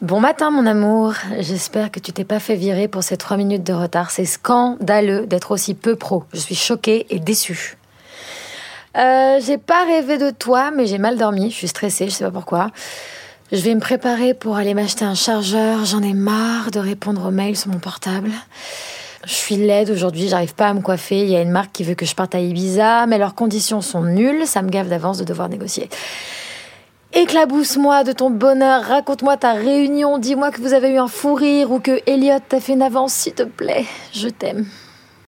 Bon matin mon amour, j'espère que tu t'es pas fait virer pour ces trois minutes de retard. C'est scandaleux d'être aussi peu pro. Je suis choquée et déçue. Euh, j'ai pas rêvé de toi, mais j'ai mal dormi. Je suis stressée, je sais pas pourquoi. Je vais me préparer pour aller m'acheter un chargeur. J'en ai marre de répondre aux mails sur mon portable. Je suis laide aujourd'hui, j'arrive pas à me coiffer. Il y a une marque qui veut que je parte à Ibiza, mais leurs conditions sont nulles. Ça me gave d'avance de devoir négocier. Éclabousse-moi de ton bonheur, raconte-moi ta réunion, dis-moi que vous avez eu un fou rire ou que Elliot t'a fait une avance, s'il te plaît. Je t'aime.